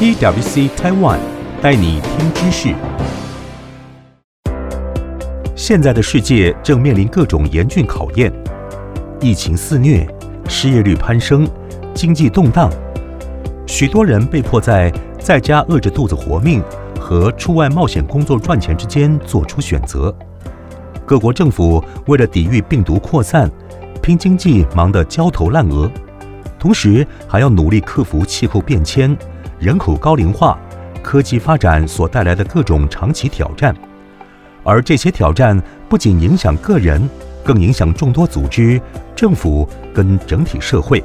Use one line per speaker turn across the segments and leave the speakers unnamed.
PWC Taiwan 带你听知识。现在的世界正面临各种严峻考验，疫情肆虐，失业率攀升，经济动荡，许多人被迫在在家饿着肚子活命和出外冒险工作赚钱之间做出选择。各国政府为了抵御病毒扩散，拼经济忙得焦头烂额，同时还要努力克服气候变迁、人口高龄化、科技发展所带来的各种长期挑战。而这些挑战不仅影响个人，更影响众多组织、政府跟整体社会。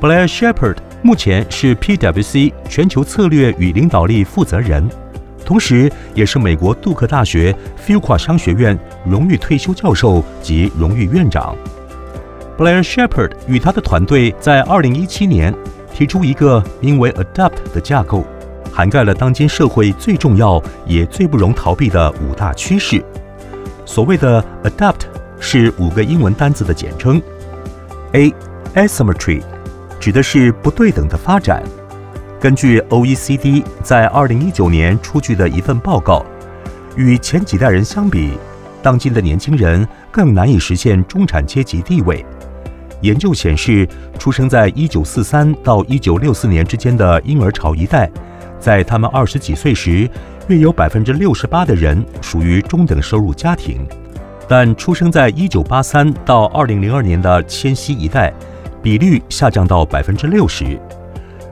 Blair Shepherd 目前是 PwC 全球策略与领导力负责人，同时也是美国杜克大学 Fuqua 商学院荣誉退休教授及荣誉院长。Blair Shepherd 与他的团队在2017年提出一个名为 Adapt 的架构。涵盖了当今社会最重要也最不容逃避的五大趋势。所谓的 “adapt” 是五个英文单字的简称。A，asymmetry，指的是不对等的发展。根据 OECD 在2019年出具的一份报告，与前几代人相比，当今的年轻人更难以实现中产阶级地位。研究显示，出生在1943到1964年之间的婴儿潮一代。在他们二十几岁时，约有百分之六十八的人属于中等收入家庭，但出生在一九八三到二零零二年的千禧一代，比率下降到百分之六十。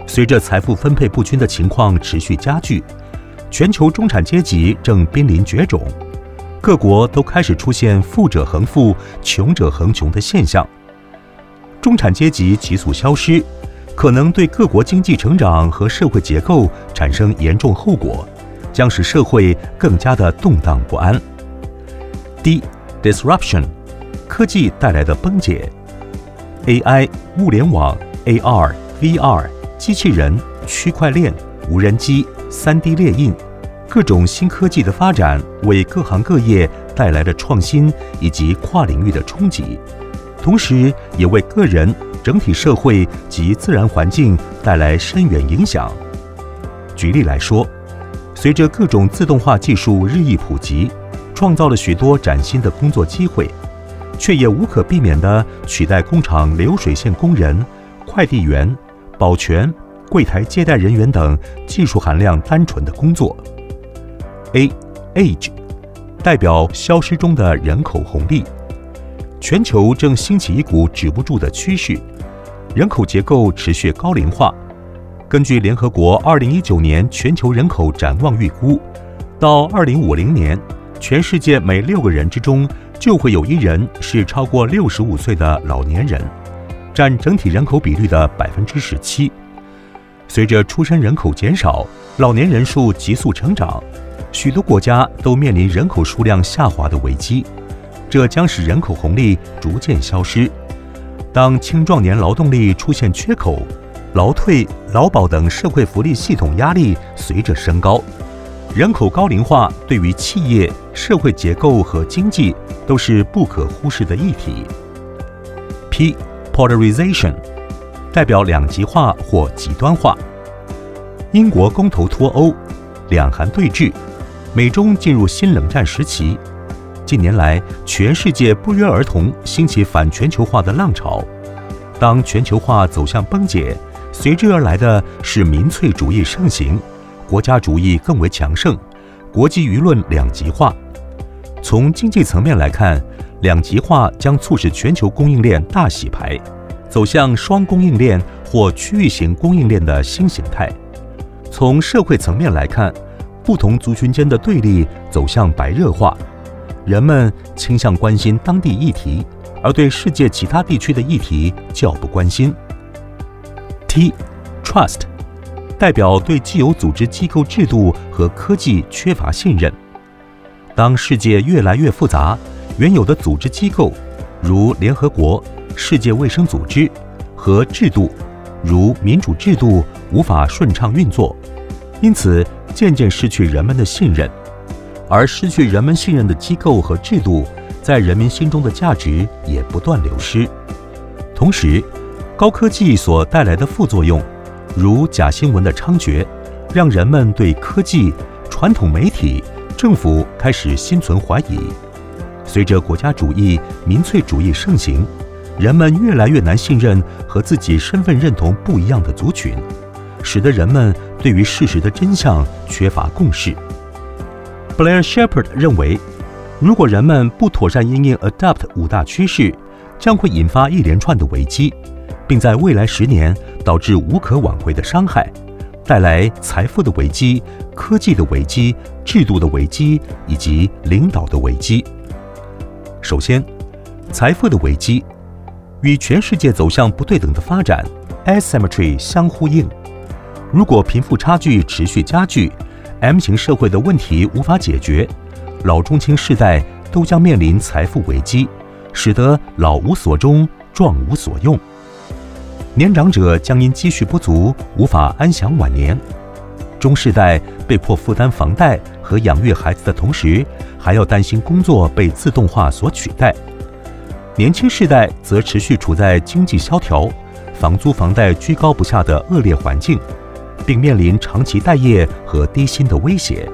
随着财富分配不均的情况持续加剧，全球中产阶级正濒临绝种，各国都开始出现富者恒富、穷者恒穷的现象，中产阶级急速消失。可能对各国经济成长和社会结构产生严重后果，将使社会更加的动荡不安。D，disruption，科技带来的崩解，AI、物联网、AR、VR、机器人、区块链、无人机、3D 列印，各种新科技的发展为各行各业带来了创新以及跨领域的冲击，同时也为个人。整体社会及自然环境带来深远影响。举例来说，随着各种自动化技术日益普及，创造了许多崭新的工作机会，却也无可避免地取代工厂流水线工人、快递员、保全、柜台接待人员等技术含量单纯的工作。A，Age，代表消失中的人口红利。全球正兴起一股止不住的趋势。人口结构持续高龄化。根据联合国二零一九年全球人口展望预估，到二零五零年，全世界每六个人之中就会有一人是超过六十五岁的老年人，占整体人口比率的百分之十七。随着出生人口减少，老年人数急速成长，许多国家都面临人口数量下滑的危机，这将使人口红利逐渐消失。当青壮年劳动力出现缺口，劳退、劳保等社会福利系统压力随着升高，人口高龄化对于企业、社会结构和经济都是不可忽视的议题。P polarization 代表两极化或极端化。英国公投脱欧，两韩对峙，美中进入新冷战时期。近年来，全世界不约而同兴起反全球化的浪潮。当全球化走向崩解，随之而来的是民粹主义盛行，国家主义更为强盛，国际舆论两极化。从经济层面来看，两极化将促使全球供应链大洗牌，走向双供应链或区域型供应链的新形态。从社会层面来看，不同族群间的对立走向白热化。人们倾向关心当地议题，而对世界其他地区的议题较不关心。T，trust，代表对既有组织机构制度和科技缺乏信任。当世界越来越复杂，原有的组织机构，如联合国、世界卫生组织和制度，如民主制度，无法顺畅运作，因此渐渐失去人们的信任。而失去人们信任的机构和制度，在人民心中的价值也不断流失。同时，高科技所带来的副作用，如假新闻的猖獗，让人们对科技、传统媒体、政府开始心存怀疑。随着国家主义、民粹主义盛行，人们越来越难信任和自己身份认同不一样的族群，使得人们对于事实的真相缺乏共识。Blair Shepherd 认为，如果人们不妥善应应 Adapt 五大趋势，将会引发一连串的危机，并在未来十年导致无可挽回的伤害，带来财富的危机、科技的危机、制度的危机以及领导的危机。首先，财富的危机与全世界走向不对等的发展 （asymmetry） 相呼应。如果贫富差距持续加剧，M 型社会的问题无法解决，老中青世代都将面临财富危机。使得老无所终，壮无所用。年长者将因积蓄不足，无法安享晚年。中世代被迫负担房贷和养育孩子的同时，还要担心工作被自动化所取代。年轻世代则持续处在经济萧条、房租房贷居高不下的恶劣环境，并面临长期待业和低薪的威胁。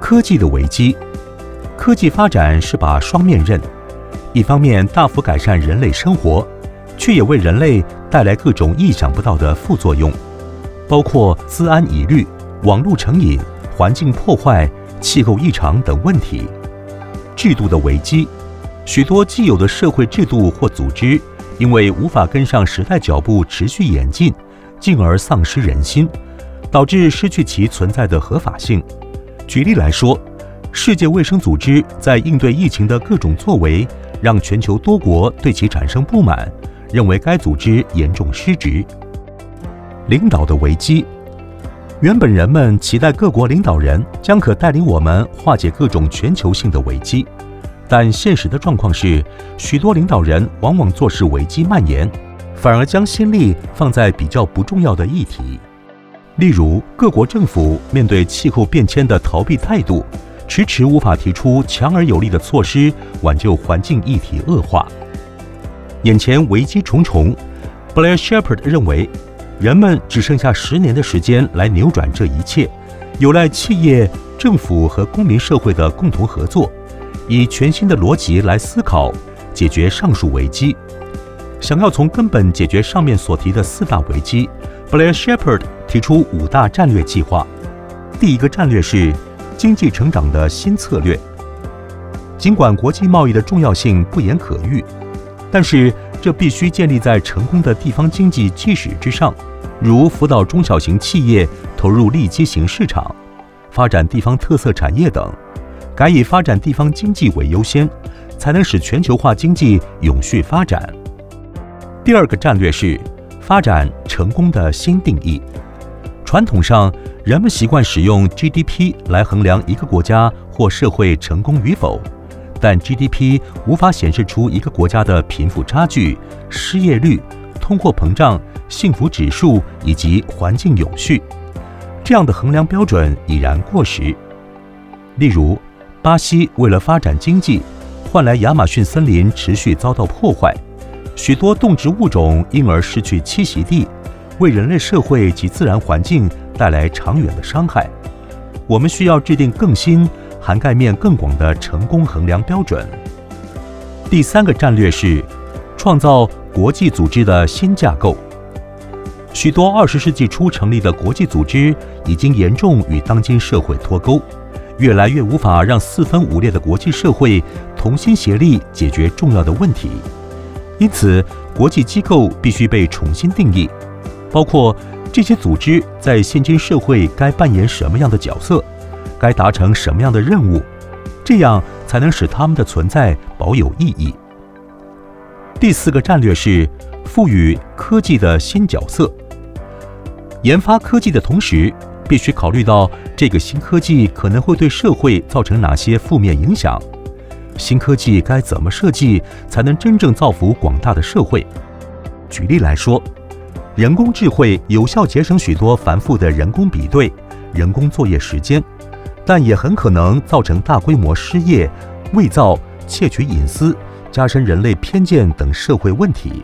科技的危机，科技发展是把双面刃。一方面大幅改善人类生活，却也为人类带来各种意想不到的副作用，包括资安疑虑、网络成瘾、环境破坏、气候异常等问题。制度的危机，许多既有的社会制度或组织，因为无法跟上时代脚步，持续演进，进而丧失人心，导致失去其存在的合法性。举例来说，世界卫生组织在应对疫情的各种作为。让全球多国对其产生不满，认为该组织严重失职。领导的危机，原本人们期待各国领导人将可带领我们化解各种全球性的危机，但现实的状况是，许多领导人往往坐视危机蔓延，反而将心力放在比较不重要的议题，例如各国政府面对气候变迁的逃避态度。迟迟无法提出强而有力的措施挽救环境议题恶化，眼前危机重重。Blair Shepherd 认为，人们只剩下十年的时间来扭转这一切，有赖企业、政府和公民社会的共同合作，以全新的逻辑来思考解决上述危机。想要从根本解决上面所提的四大危机，Blair Shepard 提出五大战略计划。第一个战略是。经济成长的新策略。尽管国际贸易的重要性不言可喻，但是这必须建立在成功的地方经济基石之上，如辅导中小型企业投入利基型市场、发展地方特色产业等，改以发展地方经济为优先，才能使全球化经济永续发展。第二个战略是发展成功的新定义。传统上，人们习惯使用 GDP 来衡量一个国家或社会成功与否，但 GDP 无法显示出一个国家的贫富差距、失业率、通货膨胀、幸福指数以及环境永续。这样的衡量标准已然过时。例如，巴西为了发展经济，换来亚马逊森林持续遭到破坏，许多动植物种因而失去栖息地。为人类社会及自然环境带来长远的伤害，我们需要制定更新、涵盖面更广的成功衡量标准。第三个战略是创造国际组织的新架构。许多二十世纪初成立的国际组织已经严重与当今社会脱钩，越来越无法让四分五裂的国际社会同心协力解决重要的问题。因此，国际机构必须被重新定义。包括这些组织在现今社会该扮演什么样的角色，该达成什么样的任务，这样才能使他们的存在保有意义。第四个战略是赋予科技的新角色。研发科技的同时，必须考虑到这个新科技可能会对社会造成哪些负面影响。新科技该怎么设计才能真正造福广大的社会？举例来说。人工智慧有效节省许多繁复的人工比对、人工作业时间，但也很可能造成大规模失业、伪造、窃取隐私、加深人类偏见等社会问题。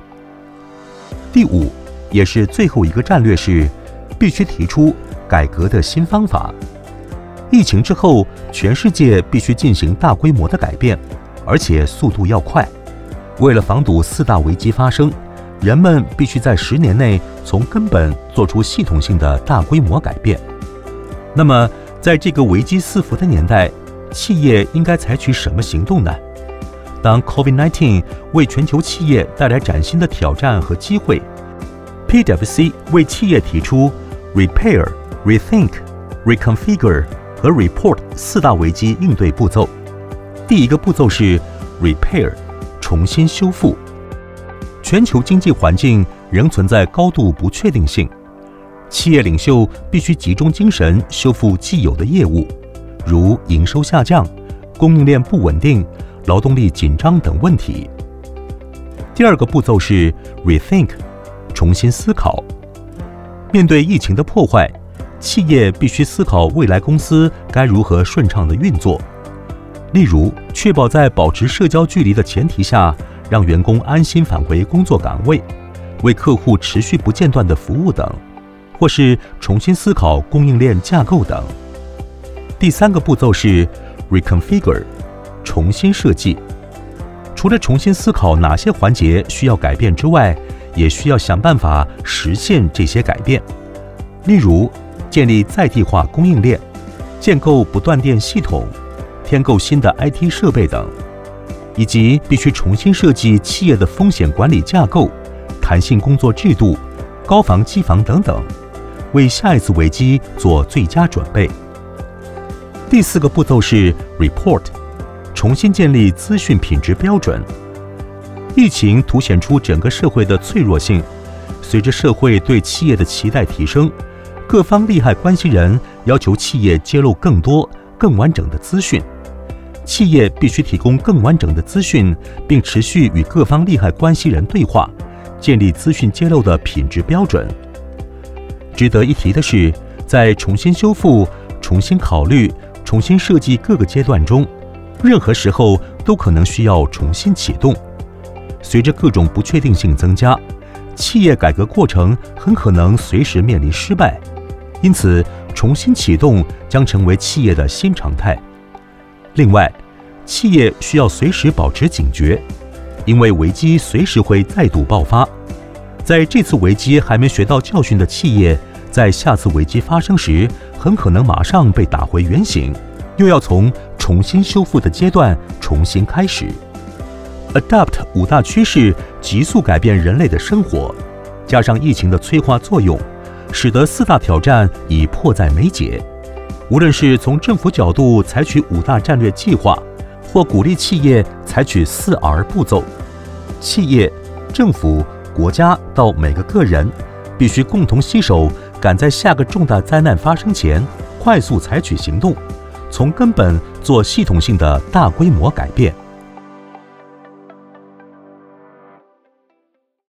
第五，也是最后一个战略是，必须提出改革的新方法。疫情之后，全世界必须进行大规模的改变，而且速度要快。为了防堵四大危机发生，人们必须在十年内从根本做出系统性的大规模改变。那么，在这个危机四伏的年代，企业应该采取什么行动呢？当 COVID-19 为全球企业带来崭新的挑战和机会，PwC 为企业提出 Repair、Rethink、Reconfigure 和 Report 四大危机应对步骤。第一个步骤是 Repair。重新修复。全球经济环境仍存在高度不确定性，企业领袖必须集中精神修复既有的业务，如营收下降、供应链不稳定、劳动力紧张等问题。第二个步骤是 rethink，重新思考。面对疫情的破坏，企业必须思考未来公司该如何顺畅地运作。例如，确保在保持社交距离的前提下，让员工安心返回工作岗位，为客户持续不间断的服务等，或是重新思考供应链架构等。第三个步骤是 reconfigure，重新设计。除了重新思考哪些环节需要改变之外，也需要想办法实现这些改变。例如，建立在地化供应链，建构不断电系统。添购新的 IT 设备等，以及必须重新设计企业的风险管理架构、弹性工作制度、高防机房等等，为下一次危机做最佳准备。第四个步骤是 Report，重新建立资讯品质标准。疫情凸显出整个社会的脆弱性，随着社会对企业的期待提升，各方利害关系人要求企业揭露更多、更完整的资讯。企业必须提供更完整的资讯，并持续与各方利害关系人对话，建立资讯揭露的品质标准。值得一提的是，在重新修复、重新考虑、重新设计各个阶段中，任何时候都可能需要重新启动。随着各种不确定性增加，企业改革过程很可能随时面临失败，因此重新启动将成为企业的新常态。另外，企业需要随时保持警觉，因为危机随时会再度爆发。在这次危机还没学到教训的企业，在下次危机发生时，很可能马上被打回原形，又要从重新修复的阶段重新开始。Adapt 五大趋势急速改变人类的生活，加上疫情的催化作用，使得四大挑战已迫在眉睫。无论是从政府角度采取五大战略计划，或鼓励企业采取四 R 步骤，企业、政府、国家到每个个人，必须共同携手，赶在下个重大灾难发生前，快速采取行动，从根本做系统性的大规模改变。